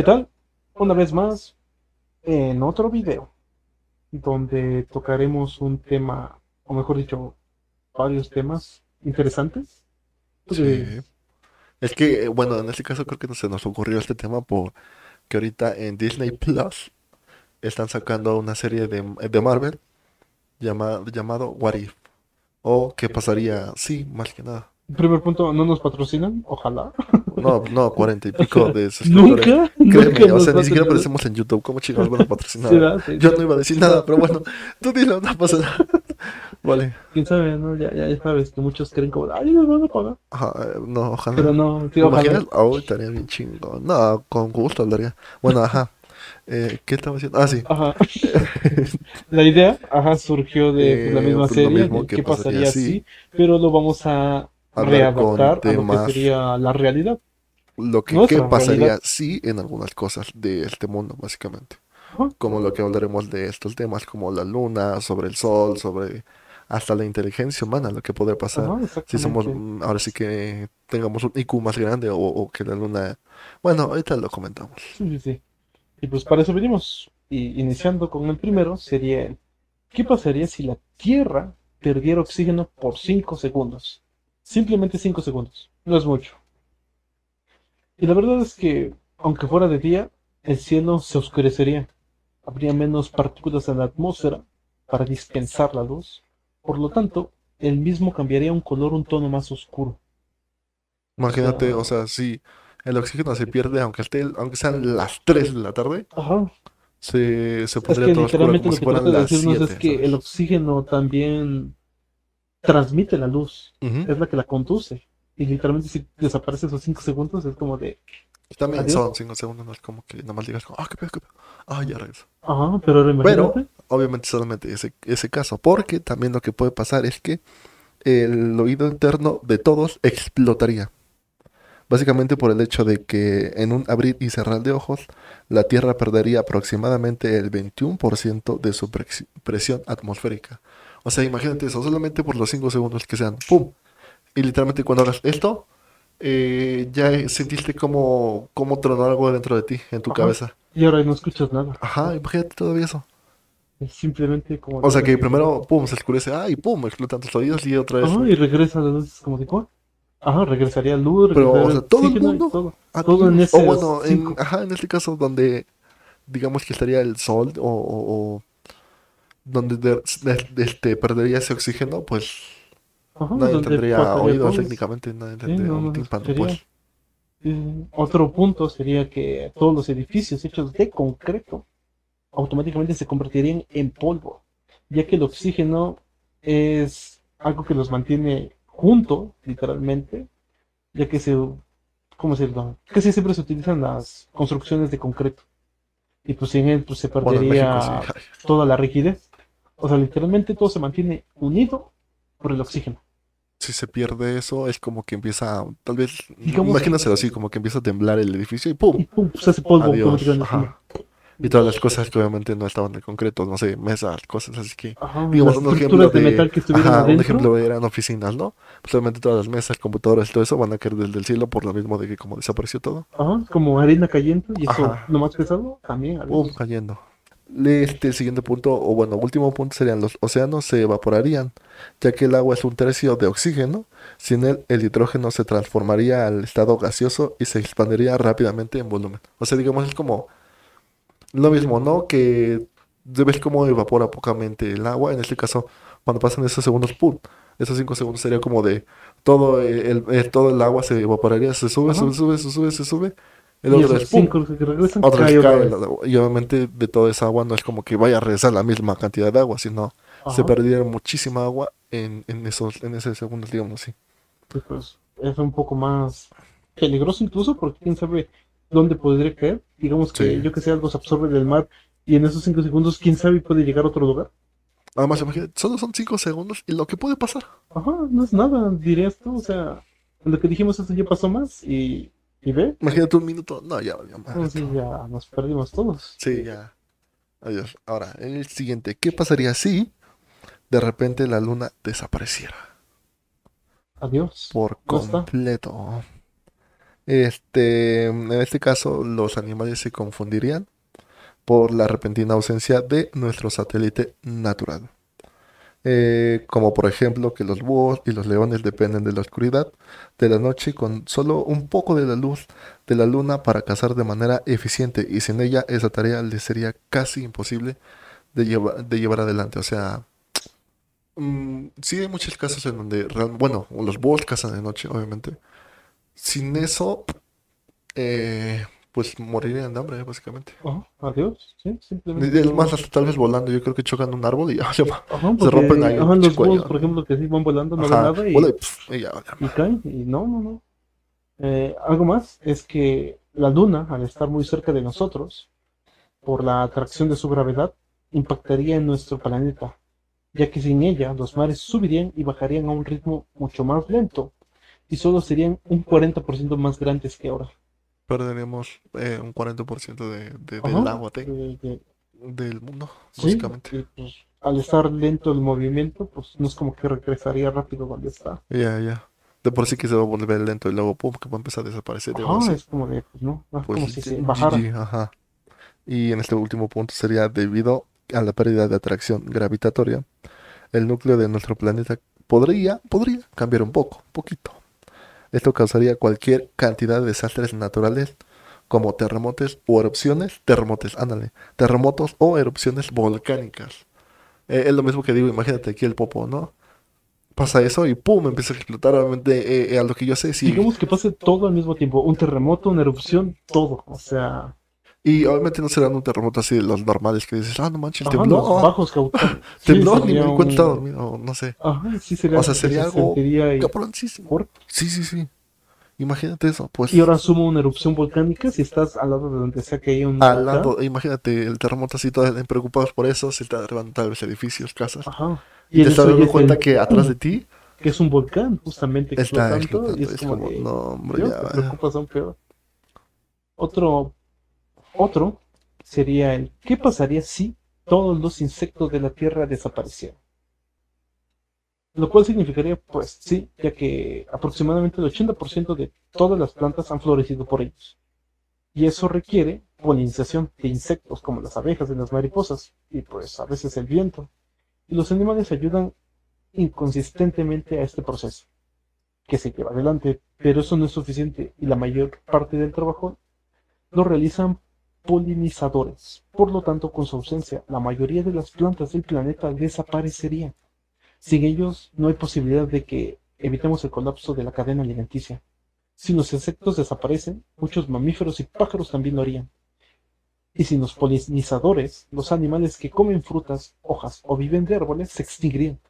¿Qué tal? Una vez más en otro video donde tocaremos un tema, o mejor dicho, varios temas interesantes. Sí. Es que, bueno, en este caso creo que no se nos ocurrió este tema porque ahorita en Disney Plus están sacando una serie de, de Marvel llamado, llamado What If. O qué pasaría, sí, más que nada. Primer punto, ¿no nos patrocinan? Ojalá. No, no, cuarenta y pico de suscriptores. ¿Nunca? Créeme, ¿Nunca o sea, ni siquiera aparecemos en YouTube. ¿Cómo chingados van a patrocinar? Sí, ¿verdad? Sí, Yo sí. no iba a decir nada, pero bueno, tú dilo, no pasa nada. Vale. Quién sabe, ¿no? Ya, ya sabes que muchos creen como, ay, nos van a pagar. Ajá, eh, no, ojalá. Pero no, ¿Te ojalá. Oh, estaría bien chingón. No, con gusto hablaría. Bueno, ajá. Eh, ¿qué estaba haciendo? Ah, sí. Ajá. La idea, ajá, surgió de pues, la Eh, misma pues, serie, mismo qué pasaría pasaría si, pero lo vamos a Hablar con readaptar a lo temas- que sería la realidad. Lo que, Nuestra ¿qué pasaría realidad. si en algunas cosas de este mundo, básicamente? Como lo que hablaremos de estos temas, como la luna, sobre el sol, sobre hasta la inteligencia humana, lo que podría pasar. Si somos, ahora sí que tengamos un IQ más grande o, o que la luna... Bueno, ahorita lo comentamos. Sí, sí, sí. Y pues para eso venimos. Y iniciando con el primero, sería ¿qué pasaría si la Tierra perdiera oxígeno por 5 segundos? Simplemente 5 segundos. No es mucho. Y la verdad es que, aunque fuera de día, el cielo se oscurecería. Habría menos partículas en la atmósfera para dispensar la luz. Por lo tanto, el mismo cambiaría un color un tono más oscuro. Imagínate, o sea, si el oxígeno se pierde, aunque esté, aunque sean las 3 de la tarde, Ajá. se, se Es pondría que todo oscuro literalmente como lo si que fueran de las decirnos 7, es que el oxígeno también transmite la luz, es la que la conduce. Y literalmente si desaparece esos 5 segundos es como de, También Adiós. son 5 segundos, no es como que nada más digas, ah, qué pedo, qué pedo. Ah, ya regreso. ajá, pero Pero, obviamente, solamente ese, ese caso, porque también lo que puede pasar es que el oído interno de todos explotaría. Básicamente por el hecho de que en un abrir y cerrar de ojos, la Tierra perdería aproximadamente el 21% de su presión atmosférica. O sea, imagínate eso, solamente por los 5 segundos que sean, ¡pum! Y literalmente cuando hagas esto, eh, ya sentiste como, como tronó algo dentro de ti, en tu Ajá. cabeza. Y ahora no escuchas nada. Ajá, imagínate todavía eso. Es simplemente como... O sea que primero, pum, se oscurece, ah, y pum, explotan tus oídos y otra vez. Ajá, y regresa la luz como de ¿cuál? Ajá, regresaría luz, Pero, o sea, todo el mundo- todo. Ah, todo en o ese bueno, en, cinco. ajá, en este caso donde digamos que estaría el sol o, o- o donde de- de- este, perdería ese oxígeno, pues Ajá, nadie tendría oídos técnicamente, nadie tendría un tímpano, pues. Eh, otro punto sería que todos los edificios hechos de concreto automáticamente se convertirían en polvo, ya que el oxígeno es algo que los mantiene juntos, literalmente, ya que se, ¿cómo decirlo? Casi siempre se utilizan las construcciones de concreto. Y pues sin él pues, se Bueno, en perdería México sí. toda la rigidez. O sea, literalmente todo se mantiene unido por el oxígeno. Si se pierde eso, es como que empieza, tal vez, imagínaselo así, como que empieza a temblar el edificio y ¡pum! Y pum, se hace polvo. Y todas las cosas que obviamente no estaban de concreto, no sé, mesas, cosas así que Ajá, Digamos, las un ejemplo de de, metal que ajá, un ejemplo eran oficinas, ¿no? Pues obviamente todas las mesas, computadoras y todo eso van a caer desde el cielo por lo mismo de que como desapareció todo, Ajá, como arena cayendo y eso, Ajá. lo más pesado, también. ¡pum! cayendo. Este, el siguiente punto, o bueno, último punto serían los océanos se evaporarían, ya que el agua es un tercio de oxígeno. Sin él, el hidrógeno se transformaría al estado gaseoso y se expandiría rápidamente en volumen. O sea, digamos, es como lo mismo, ¿no? Que ves cómo evapora pocamente el agua. En este caso, cuando pasan esos segundos, ¡pum! Esos cinco segundos sería como de todo el, el- todo el agua se evaporaría, se sube, Ajá. sube, sube, se sube, se sube. El y otro esos es ¡pum! cinco que regresan, Otra cae otra vez. Y obviamente de toda esa agua no es como que vaya a regresar la misma cantidad de agua, sino se perdiera muchísima agua en, en esos, en ese segundo, digamos así. pues, pues, es un poco más peligroso incluso porque quién sabe dónde podría caer. Digamos que Sí. yo que sé, algo se absorbe del mar y en esos cinco segundos, quién sabe, puede llegar a otro lugar. Además, imagínate, solo son 5 segundos y lo que puede pasar. Ajá, no es nada, dirías tú. O sea, lo que dijimos eso ya pasó más y, y ve, Imagínate un minuto. No, ya valió madre. entonces ya nos perdimos todos. Sí, ya. Adiós. Ahora, el siguiente. ¿Qué pasaría si de repente la luna desapareciera Adiós. por completo? Este, en este caso, los animales se confundirían por la repentina ausencia de nuestro satélite natural. Eh, como por ejemplo que los búhos y los leones dependen de la oscuridad de la noche con solo un poco de la luz de la luna para cazar de manera eficiente y sin ella esa tarea les sería casi imposible de, llevar de llevar adelante. O sea, mm, sí hay muchos casos en donde, real- bueno, los búhos cazan de noche, obviamente. Sin eso, eh, pues morirían de hambre, básicamente. Ajá, adiós, sí, simplemente. Es más, hasta tal vez volando, yo creo que chocan un árbol y ya se. Ajá, se porque, rompen ahí ajá, los ¿no? por ejemplo, que sí van volando, no ven nada y, vuela y, pf, y ya, vale. y caen. Y no, no, no. Eh, algo más es que la luna, al estar muy cerca de nosotros, por la atracción de su gravedad, impactaría en nuestro planeta, ya que sin ella los mares subirían y bajarían a un ritmo mucho más lento y solo serían un 40% más grandes que ahora. Perderíamos eh, un 40% de, de- del agua de- de- del mundo, sí, básicamente. pues, al estar lento el movimiento, pues no es como que regresaría rápido donde está. Ya, ya. De por sí que se va a volver lento y luego, pum, que va a empezar a desaparecer. Ajá, es como de, pues no, es pues, como si se G- bajara. GG, ajá. Y en este último punto sería debido a la pérdida de atracción gravitatoria, el núcleo de nuestro planeta podría, podría cambiar un poco, poquito. Esto causaría cualquier cantidad de desastres naturales como terremotos o erupciones, terremotos, ándale, terremotos o erupciones volcánicas. Eh, es lo mismo que digo, imagínate aquí el popo, ¿no? Pasa eso y pum, empieza a explotar. Obviamente, eh, eh, a lo que yo sé, sí. Digamos que pase todo al mismo tiempo, un terremoto, una erupción, todo. O sea, Y obviamente no serán un terremoto así de los normales que dices, ah, no manches, ajá, tembló. los bajos tembló, ni me un- dormido, o no sé. Ajá, sí sería, O sea, sería se algo y, Cabroncísimo. Sí, sí, sí. Imagínate eso, pues. Y ahora suma una erupción volcánica si estás al lado de donde sea que haya un al lado, imagínate el terremoto así, todos preocupados por eso, se están derribando tal vez edificios, casas. Ajá. Y te estás dando cuenta el- que atrás de ti que es un volcán, justamente está explotando, y explotando. es Es como, como, de, no, hombre, Dios, ya. te preocupas peor. Otro, otro sería el ¿qué pasaría si todos los insectos de la Tierra desaparecieran? Lo cual significaría, pues sí, ya que aproximadamente el 80% de todas las plantas han florecido por ellos. Y eso requiere polinización de insectos como las abejas y las mariposas, y pues a veces el viento. Y los animales ayudan inconsistentemente a este proceso, que se lleva adelante, pero eso no es suficiente y la mayor parte del trabajo lo realizan polinizadores. Por lo tanto, con su ausencia, la mayoría de las plantas del planeta desaparecerían. Sin ellos, no hay posibilidad de que evitemos el colapso de la cadena alimenticia. Si los insectos desaparecen, muchos mamíferos y pájaros también lo harían. Y sin los polinizadores, los animales que comen frutas, hojas o viven de árboles se extinguirían.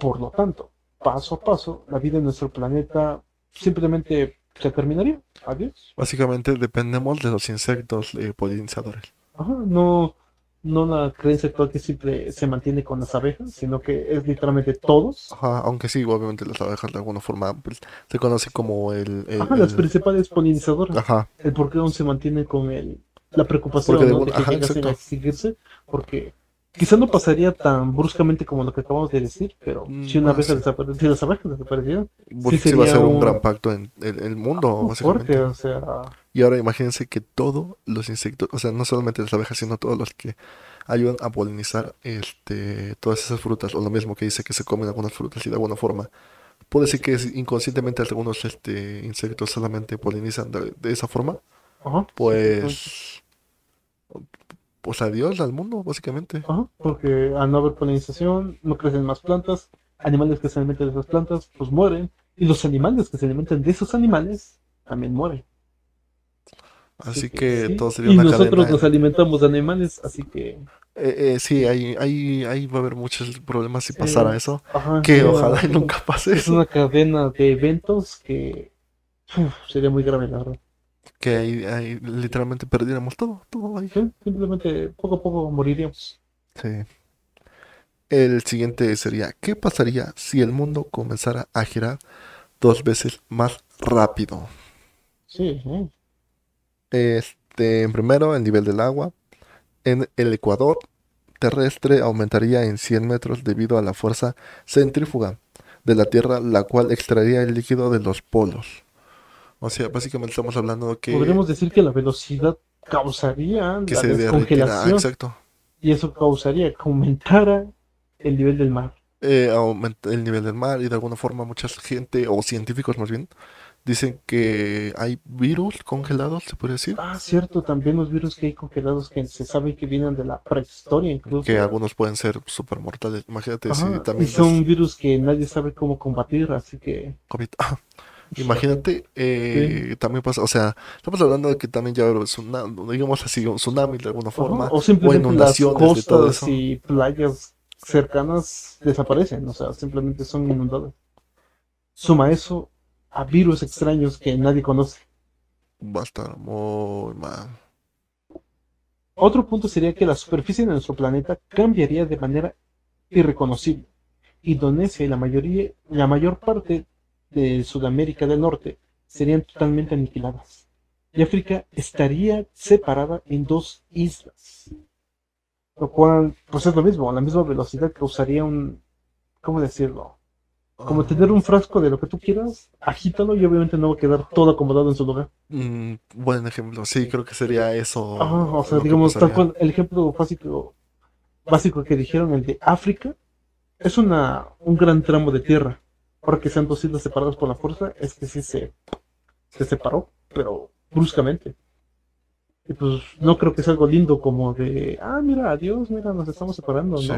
Por lo tanto, paso a paso, la vida en nuestro planeta simplemente se terminaría. Adiós. Básicamente dependemos de los insectos eh, polinizadores. Ajá, no, no la creencia actual que siempre se mantiene con las abejas, sino que es literalmente todos. Ajá, aunque sí, obviamente las abejas de alguna forma pues, se conoce como el... el- Ajá, las el- principales polinizadoras. Ajá, El por qué aún se mantiene con el, la preocupación Porque de ¿no? de que ajá, llegasen a extinguirse, porque quizá no pasaría tan bruscamente como lo que acabamos de decir, pero Mm, si una abeja sí. desapare- si las abejas desaparecieran, porque sí, sí va a sería ser un un- gran pacto en el, el mundo, muy básicamente. fuerte, o sea, Y ahora imagínense que todos los insectos, o sea, no solamente las abejas, sino todos los que ayudan a polinizar este, todas esas frutas, o lo mismo que dice que se comen algunas frutas y de alguna forma. Puede ser que inconscientemente algunos este, insectos solamente polinizan de, de esa forma. ajá, Pues, pues adiós al mundo, básicamente. Ajá, porque al no haber polinización, no crecen más plantas, animales que se alimentan de esas plantas, pues mueren, y los animales que se alimentan de esos animales también mueren. Así que sí. todo sería Y una nosotros cadena. nos alimentamos de animales, así que... Eh, eh, sí, ahí, ahí, ahí va a haber muchos problemas si pasara eso. Ajá, Que ojalá y nunca pase Es eso. una cadena de eventos que uf, sería muy grave, la verdad. Que ahí, ahí literalmente perdiéramos todo, todo ahí. Sí, simplemente poco a poco moriríamos. Sí. El siguiente sería, ¿qué pasaría si el mundo comenzara a girar dos veces más rápido? Sí, ¿eh? Este, primero, el nivel del agua. En el ecuador terrestre aumentaría en 100 metros debido a la fuerza centrífuga de la Tierra, la cual extraería el líquido de los polos. O sea, básicamente estamos hablando de que, Podríamos decir que la velocidad causaría que la se derretirá. descongelación Exacto. y eso causaría que aumentara el nivel del mar. Eh, aumenta el nivel del mar y de alguna forma mucha gente, o científicos más bien, dicen que hay virus congelados, se podría decir. Ah, cierto, también los virus que hay congelados que se sabe que vienen de la prehistoria incluso. Que algunos pueden ser súper mortales. Imagínate Ajá, si también y son es virus que nadie sabe cómo combatir, así que COVID. Imagínate, eh, también pasa, o sea, estamos hablando de que también ya hubo tsunami, digamos así, un tsunami de alguna Ajá, forma, o simplemente las de todo costas eso. y playas cercanas desaparecen, o sea, simplemente son inundadas. Suma eso a virus extraños que nadie conoce. va a estar muy mal. Otro punto sería que la superficie de nuestro planeta cambiaría de manera irreconocible. Indonesia y la mayoría, la mayor parte de Sudamérica del Norte serían totalmente aniquiladas. Y África estaría separada en dos islas. Lo cual, pues es lo mismo, a la misma velocidad causaría un, ¿cómo decirlo? Como tener un frasco de lo que tú quieras, agítalo y obviamente no va a quedar todo acomodado en su lugar. Mm, buen ejemplo, sí, creo que sería eso. Ajá, o sea, digamos, tal pasaría. cual, el ejemplo básico, básico que dijeron, el de África, es una, un gran tramo de tierra. Ahora que sean dos islas separadas por la fuerza, es que sí se, se separó, pero bruscamente. Y pues no creo que sea algo lindo como de, ah, mira, adiós, mira, nos estamos separando, Sí. no.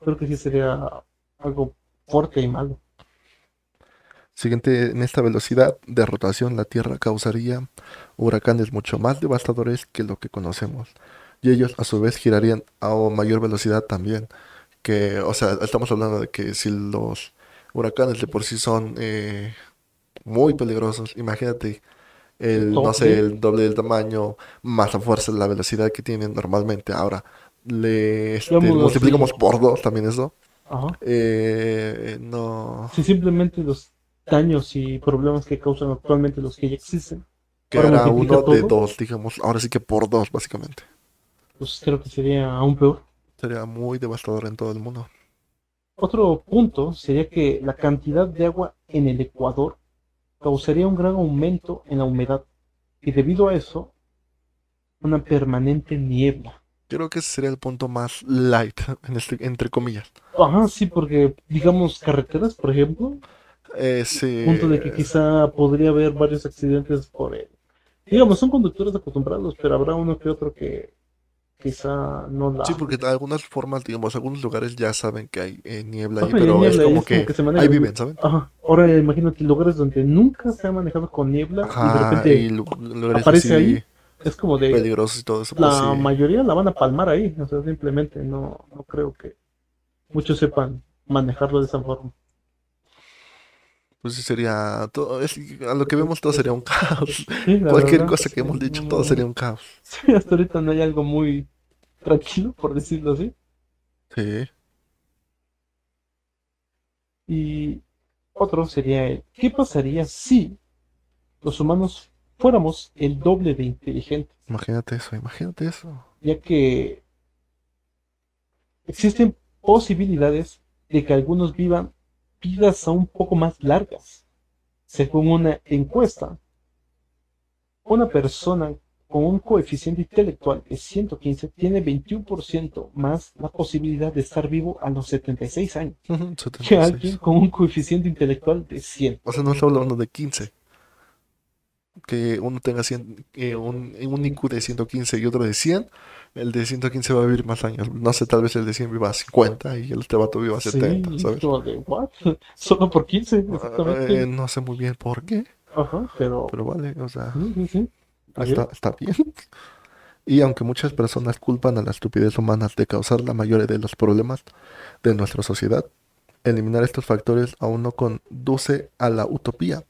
Creo que sí sería algo fuerte y malo. Siguiente, en esta velocidad de rotación, la Tierra causaría huracanes mucho más devastadores que lo que conocemos. Y ellos, a su vez, girarían a mayor velocidad también. Que, o sea, estamos hablando de que si los huracanes de por sí son eh, muy peligrosos, imagínate el, no sé, el doble del tamaño, más la fuerza, la velocidad que tienen normalmente. Ahora, le este, multiplicamos por dos también eso. Ajá. Eh, no Si simplemente los daños y problemas que causan actualmente los que ya existen, quedará multiplica uno de dos, digamos. Ahora sí que por dos, básicamente. pues creo que sería aún peor. Sería muy devastador en todo el mundo. Otro punto sería que la cantidad de agua en el Ecuador causaría un gran aumento en la humedad y debido a eso, una permanente niebla. Creo que ese sería el punto más light, en este- entre comillas. Ajá, sí, porque digamos carreteras, por ejemplo, Ese, punto de que quizá podría haber varios accidentes por él. Digamos, son conductores acostumbrados, pero habrá uno que otro que quizá no la... Sí, porque de algunas formas, digamos, algunos lugares ya saben que hay eh, niebla ahí, Ajá, pero es como es como que se maneja. ahí viven, ¿saben? Ajá, ahora imagínate lugares donde nunca se ha manejado con niebla y de repente y aparece ahí, es como de... peligrosos y todo eso, pues La sí. mayoría la van a palmar ahí, o sea, simplemente no, no creo que muchos sepan manejarlo de esa forma. Pues sería todo, es- a lo que vemos todo sería un caos. Sí, Cualquier verdad, cosa que sí, hemos dicho, todo sería un caos. Sí, hasta ahorita no hay algo muy tranquilo, por decirlo así. Sí. Y otro sería ¿qué pasaría si los humanos fuéramos el doble de inteligentes? Imagínate eso, imagínate eso. Ya que existen posibilidades de que algunos vivan vidas aún un poco más largas. Según una encuesta, una persona con un coeficiente intelectual de 115 tiene 21% más la posibilidad de estar vivo a los 76 años Ujú, que 76. alguien con un coeficiente intelectual de 100. O sea, no estamos hablando de 15. Que uno tenga 100, eh, un, un IQ de 115 y otro de 100. El de 115 va a vivir más años. No sé, tal vez el de 100 viva a 50 y el este vato viva a Sí, 70, es ¿sabes? de, ¿what? Solo por 15, Eh, exactamente. no sé muy bien por qué, Ajá, pero... pero vale, o sea, Sí, sí, sí. Está está, está bien. Y aunque muchas personas culpan a la estupidez humana de causar la mayoría de los problemas de nuestra sociedad, eliminar estos factores aún no conduce a la utopía.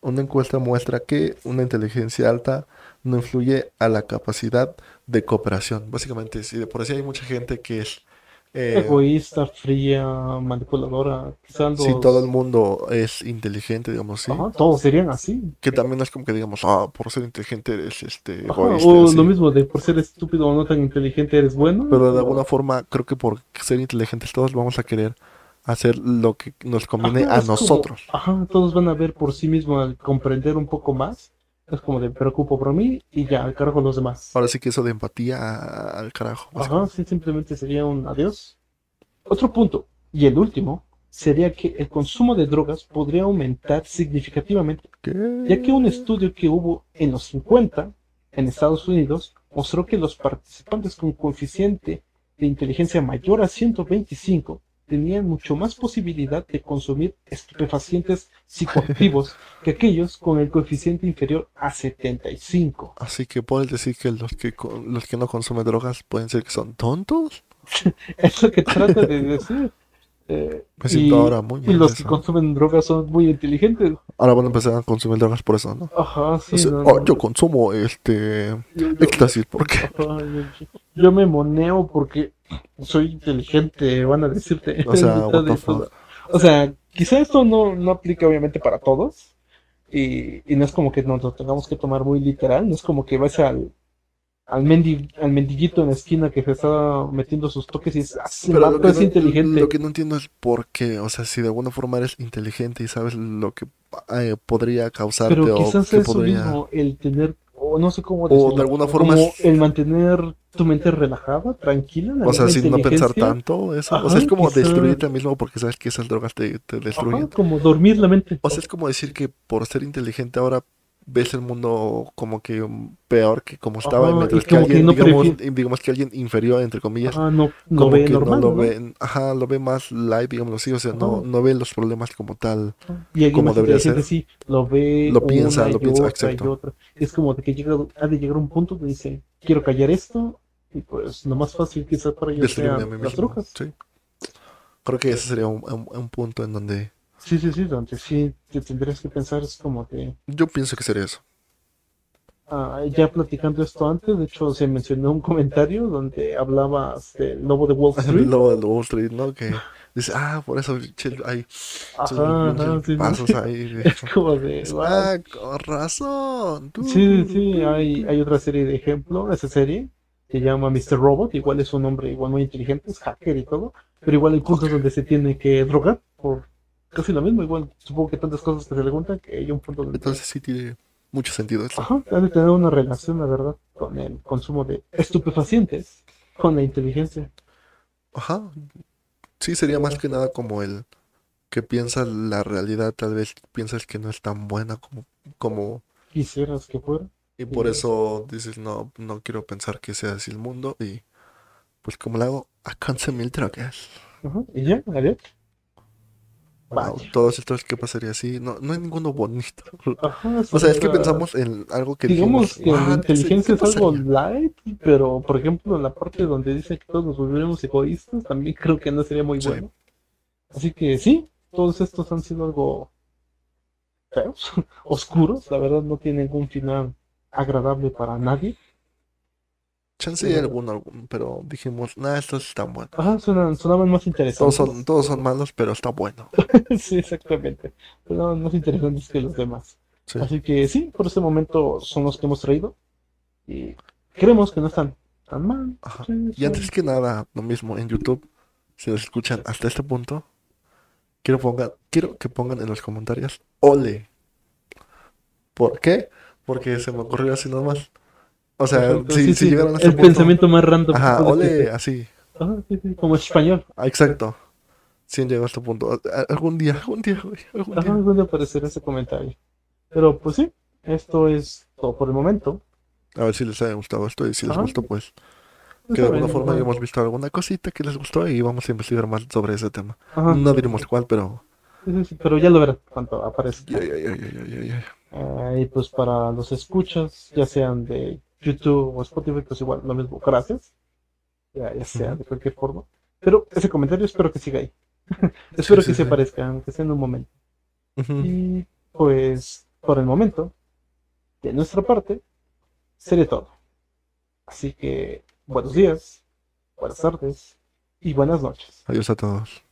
Una encuesta muestra que una inteligencia alta no influye a la capacidad de cooperación. Básicamente, si de por sí hay mucha gente que es... eh, Egoísta, fría, manipuladora. Quizá los... si todo el mundo es inteligente, digamos así, Ajá, todos serían así. que también es como que digamos, ah, por ser inteligente eres este, Ajá, egoísta, o así. lo mismo de por ser estúpido o no tan inteligente eres bueno. Pero de o- alguna forma creo que por ser inteligentes todos vamos a querer hacer lo que nos conviene Ajá, a como- nosotros. ajá, todos van a ver por sí mismos al comprender un poco más. Es como de preocupo por mí y ya, al carajo los demás. Ahora sí que eso de empatía al carajo. Ajá, sí, simplemente sería un adiós. Otro punto, y el último, sería que el consumo de drogas podría aumentar significativamente, ¿Qué? ya que un estudio que hubo en los 50 en Estados Unidos mostró que los participantes con coeficiente de inteligencia mayor a 125 tenían mucho más posibilidad de consumir estupefacientes psicoactivos que aquellos con el coeficiente inferior a 75. Así que puedes decir que los que los que no consumen drogas pueden ser que son tontos. Es lo que trata de decir. Eh, Me siento ahora muy y los que consumen drogas son muy inteligentes. Ahora van a empezar a consumir drogas por eso, ¿no? Ajá, sí. O sea, no, oh, no. yo consumo este Yo- yo- éxtasis, ¿por qué? ajá, yo- yo me moneo porque soy inteligente, van a decirte. O sea. O sea, quizá esto no, no aplica obviamente para todos. Y, y no es como que nos lo tengamos que tomar muy literal. No es como que vas al, al, mendi- al mendiguito en la esquina que se está metiendo sus toques y es, Pero lo vato que, es no, inteligente. lo que no entiendo es por qué. O sea, si de alguna forma eres inteligente y sabes lo que eh, podría causarte Pero o quizás que eso podría... mismo, el tener, o no sé cómo O de decirlo, alguna forma como es- el mantener tu mente relajada, tranquila, la O sea, sin no pensar tanto, eso. o sea, es como quizá- destruirte mismo porque sabes que esas drogas te, te Ajá, destruyen. como dormir la mente. O sea, es como decir que por ser inteligente ahora ves el mundo como que peor que como estaba, Ajá, mientras que como que alguien, no digamos, digamos que alguien inferior, entre comillas, Ajá, no, no como ve que normal, no lo ve, ajá, lo ve más live, digámoslo así, o sea, no, no ve los problemas como tal. Y como debería ser. sí, lo ve Lo piensa, lo piensa, otra exacto. Es como de que llega, ha de llegar un punto donde dice, quiero callar esto, y pues lo más fácil quizás para ellos sean las mismo. Sí. Creo que ese sería un, un- un punto en donde Sí, sí, sí, donde sí te tendrías que pensar, es como que yo pienso que sería eso. Ah, ya platicando esto antes, de hecho se mencionó un comentario donde hablabas del lobo de Wall El Street. lobo de Wall Street, ¿no? Que dice, ah, por eso hay Ajá, ajá, sí, sí. pasos ahí. de- Es como de. Ah, con razón. tú. Sí, sí, hay, hay otra serie de ejemplo, esa serie se llama Mr. Robot, igual es un hombre igual muy inteligente, es hacker y todo, pero igual hay puntos donde se tiene que drogar por casi lo mismo, igual supongo que tantas cosas que se le juntan que hay un punto donde... Entonces sí tiene mucho sentido esto. Ajá, ha de tener una relación, la verdad, con el consumo de estupefacientes, con la inteligencia. Ajá. Sí, sería más que nada como el que piensa la realidad, tal vez piensas que no es tan buena como, como, Quisieras que fuera. y por eso dices, no, no quiero pensar que sea así el mundo, y pues como lo hago, a consumir drogas. Ajá, y ya, adiós. Wow, todos estos, ¿qué pasaría así? No, no hay ninguno bonito. Ajá, O sea, es que pensamos en algo que Digamos dijimos, que la "What? inteligencia ¿Qué es algo pasaría?". light, pero por ejemplo en la parte donde dice que todos nos volveremos egoístas, también creo que no sería muy Sí. bueno. Así que sí, todos estos han sido algo feos, oscuros, la verdad no tienen ningún final agradable para nadie. Chance hay alguno, algún, pero dijimos, nada, estos están buenos. Ajá, suenan, sonaban más Todos interesantes. son, todos son malos, pero está bueno. sí, exactamente. Sonaban más interesantes que los demás. Sí. Así que sí, por este momento son los que hemos traído. Y creemos que no están tan mal. Ajá. Sí, Y antes que nada, lo mismo en YouTube, si nos escuchan hasta este punto, quiero, pongan, quiero que pongan en los comentarios, ole. ¿Por qué? Porque se me ocurrió así nomás. O sea, si, sí, si sí, llegaron a este el punto, pensamiento más random. ajá, ole, así. Ajá, sí, sí, como español. Ah, Exacto. Si han llegado a este punto. Algún día, algún día, güey, algún Ajá, día. dónde aparecer ese comentario. Pero pues sí, esto es todo por el momento. A ver si les ha gustado esto y si les Ajá. gustó, pues Ya que de alguna forma hayamos visto alguna cosita que les gustó y vamos a investigar más sobre ese tema. Ajá. No diremos cuál, pero... Sí, sí, sí, pero ya lo verán cuando aparezca. Ya, ya, ya, ya, ya, ya. Ah, y pues para los escuchas, ya sean de YouTube o Spotify, pues igual lo mismo, gracias. Ya, ya sea de cualquier forma. Pero ese comentario espero que siga ahí. espero Sí, que sí, se sí. aparezca, aunque sea en un momento. Y pues por el momento, de nuestra parte, sería todo. Así que buenos días, buenas tardes y buenas noches. Adiós a todos.